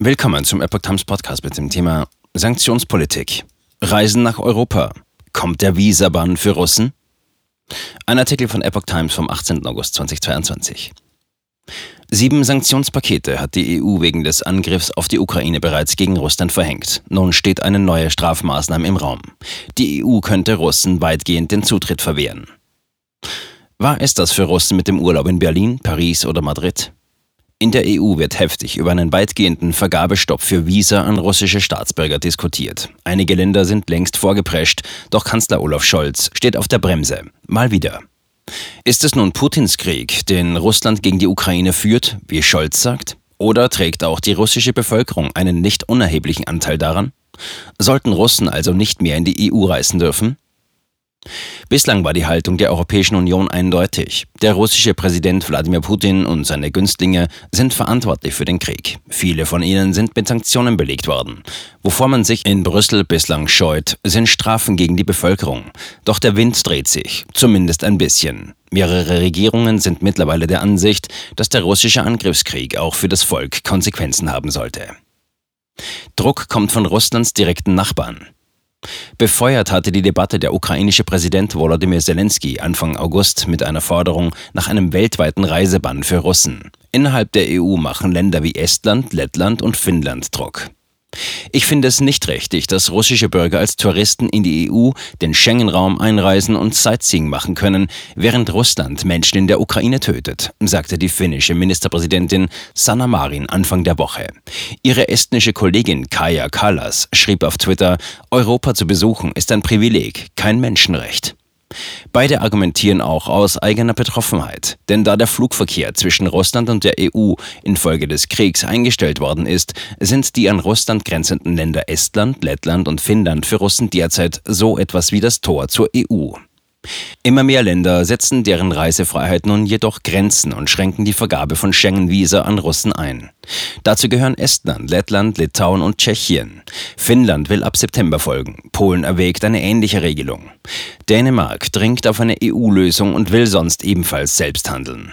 Willkommen zum Epoch Times Podcast mit dem Thema Sanktionspolitik. Reisen nach Europa. Kommt der Visabann für Russen? Ein Artikel von Epoch Times vom 18. August 2022. Sieben Sanktionspakete hat die EU wegen des Angriffs auf die Ukraine bereits gegen Russland verhängt. Nun steht eine neue Strafmaßnahme im Raum. Die EU könnte Russen weitgehend den Zutritt verwehren. War es das für Russen mit dem Urlaub in Berlin, Paris oder Madrid? In der EU wird heftig über einen weitgehenden Vergabestopp für Visa an russische Staatsbürger diskutiert. Einige Länder sind längst vorgeprescht, doch Kanzler Olaf Scholz steht auf der Bremse. Mal wieder. Ist es nun Putins Krieg, den Russland gegen die Ukraine führt, wie Scholz sagt? Oder trägt auch die russische Bevölkerung einen nicht unerheblichen Anteil daran? Sollten Russen also nicht mehr in die EU reisen dürfen? Bislang war die Haltung der Europäischen Union eindeutig. Der russische Präsident Wladimir Putin und seine Günstlinge sind verantwortlich für den Krieg. Viele von ihnen sind mit Sanktionen belegt worden. Wovor man sich in Brüssel bislang scheut, sind Strafen gegen die Bevölkerung. Doch der Wind dreht sich, zumindest ein bisschen. Mehrere Regierungen sind mittlerweile der Ansicht, dass der russische Angriffskrieg auch für das Volk Konsequenzen haben sollte. Druck kommt von Russlands direkten Nachbarn. Befeuert hatte die Debatte der ukrainische Präsident Volodymyr Zelensky Anfang August mit einer Forderung nach einem weltweiten Reisebann für Russen. Innerhalb der EU machen Länder wie Estland, Lettland und Finnland Druck. Ich finde es nicht richtig, dass russische Bürger als Touristen in die EU, den Schengen-Raum einreisen und Sightseeing machen können, während Russland Menschen in der Ukraine tötet, sagte die finnische Ministerpräsidentin Sanna Marin Anfang der Woche. Ihre estnische Kollegin Kaja Kallas schrieb auf Twitter, Europa zu besuchen ist ein Privileg, kein Menschenrecht. Beide argumentieren auch aus eigener Betroffenheit, denn da der Flugverkehr zwischen Russland und der EU infolge des Kriegs eingestellt worden ist, sind die an Russland grenzenden Länder Estland, Lettland und Finnland für Russen derzeit so etwas wie das Tor zur EU. Immer mehr Länder setzen deren Reisefreiheit nun jedoch Grenzen und schränken die Vergabe von Schengen-Visa an Russen ein. Dazu gehören Estland, Lettland, Litauen und Tschechien. Finnland will ab September folgen. Polen erwägt eine ähnliche Regelung. Dänemark dringt auf eine EU-Lösung und will sonst ebenfalls selbst handeln.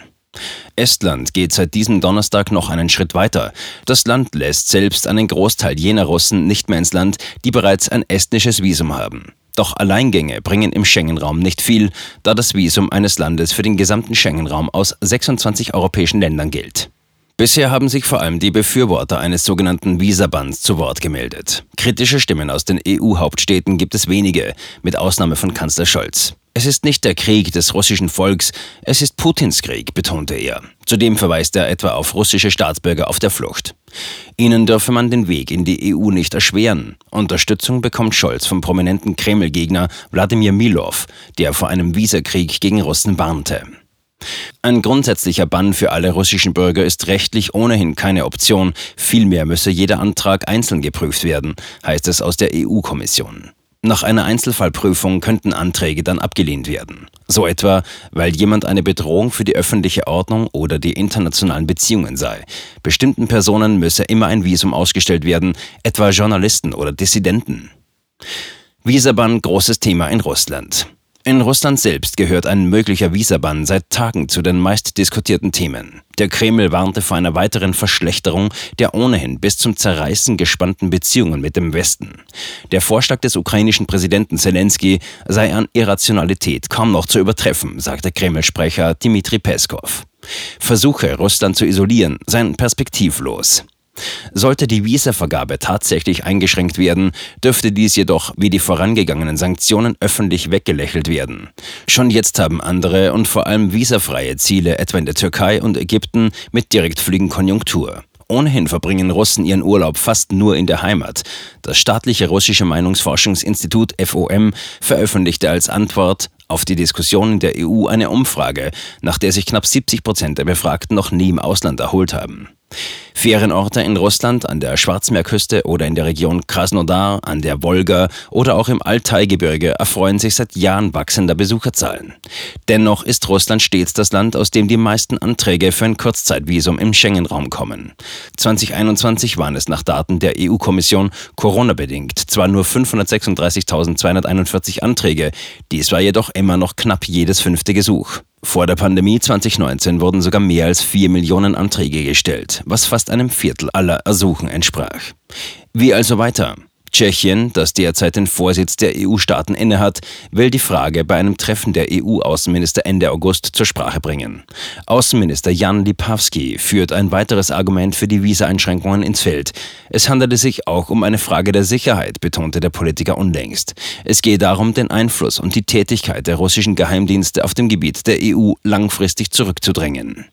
Estland geht seit diesem Donnerstag noch einen Schritt weiter. Das Land lässt selbst einen Großteil jener Russen nicht mehr ins Land, die bereits ein estnisches Visum haben. Doch Alleingänge bringen im Schengen-Raum nicht viel, da das Visum eines Landes für den gesamten Schengen-Raum aus 26 europäischen Ländern gilt. Bisher haben sich vor allem die Befürworter eines sogenannten Visabands zu Wort gemeldet. Kritische Stimmen aus den EU-Hauptstädten gibt es wenige, mit Ausnahme von Kanzler Scholz. Es ist nicht der Krieg des russischen Volks, es ist Putins Krieg, betonte er. Zudem verweist er etwa auf russische Staatsbürger auf der Flucht. Ihnen dürfe man den Weg in die EU nicht erschweren. Unterstützung bekommt Scholz vom prominenten Kreml-Gegner Wladimir Milov, der vor einem Visakrieg gegen Russen warnte. Ein grundsätzlicher Bann für alle russischen Bürger ist rechtlich ohnehin keine Option, vielmehr müsse jeder Antrag einzeln geprüft werden, heißt es aus der EU-Kommission. Nach einer Einzelfallprüfung könnten Anträge dann abgelehnt werden. So etwa, weil jemand eine Bedrohung für die öffentliche Ordnung oder die internationalen Beziehungen sei. Bestimmten Personen müsse immer ein Visum ausgestellt werden, etwa Journalisten oder Dissidenten. Visabann großes Thema in Russland. In Russland selbst gehört ein möglicher Visabann seit Tagen zu den meistdiskutierten Themen. Der Kreml warnte vor einer weiteren Verschlechterung der ohnehin bis zum Zerreißen gespannten Beziehungen mit dem Westen. Der Vorschlag des ukrainischen Präsidenten Zelensky sei an Irrationalität kaum noch zu übertreffen, sagte Kreml-Sprecher Dmitri Peskov. Versuche, Russland zu isolieren, seien perspektivlos. Sollte die Visavergabe tatsächlich eingeschränkt werden, dürfte dies jedoch wie die vorangegangenen Sanktionen öffentlich weggelächelt werden. Schon jetzt haben andere und vor allem visafreie Ziele etwa in der Türkei und Ägypten mit Direktflügen Konjunktur. Ohnehin verbringen Russen ihren Urlaub fast nur in der Heimat. Das staatliche russische Meinungsforschungsinstitut FOM veröffentlichte als Antwort auf die Diskussion in der EU eine Umfrage, nach der sich knapp 70 Prozent der Befragten noch nie im Ausland erholt haben. Ferienorte in Russland an der Schwarzmeerküste oder in der Region Krasnodar an der Wolga oder auch im Altaigebirge erfreuen sich seit Jahren wachsender Besucherzahlen. Dennoch ist Russland stets das Land, aus dem die meisten Anträge für ein Kurzzeitvisum im Schengen-Raum kommen. 2021 waren es nach Daten der EU-Kommission Corona-bedingt zwar nur 536.241 Anträge, dies war jedoch immer noch knapp jedes fünfte Gesuch. Vor der Pandemie 2019 wurden sogar mehr als 4 Millionen Anträge gestellt, was fast einem Viertel aller Ersuchen entsprach. Wie also weiter? Tschechien, das derzeit den Vorsitz der EU-Staaten innehat, will die Frage bei einem Treffen der EU-Außenminister Ende August zur Sprache bringen. Außenminister Jan Lipavsky führt ein weiteres Argument für die Visa-Einschränkungen ins Feld. Es handelte sich auch um eine Frage der Sicherheit, betonte der Politiker unlängst. Es gehe darum, den Einfluss und die Tätigkeit der russischen Geheimdienste auf dem Gebiet der EU langfristig zurückzudrängen.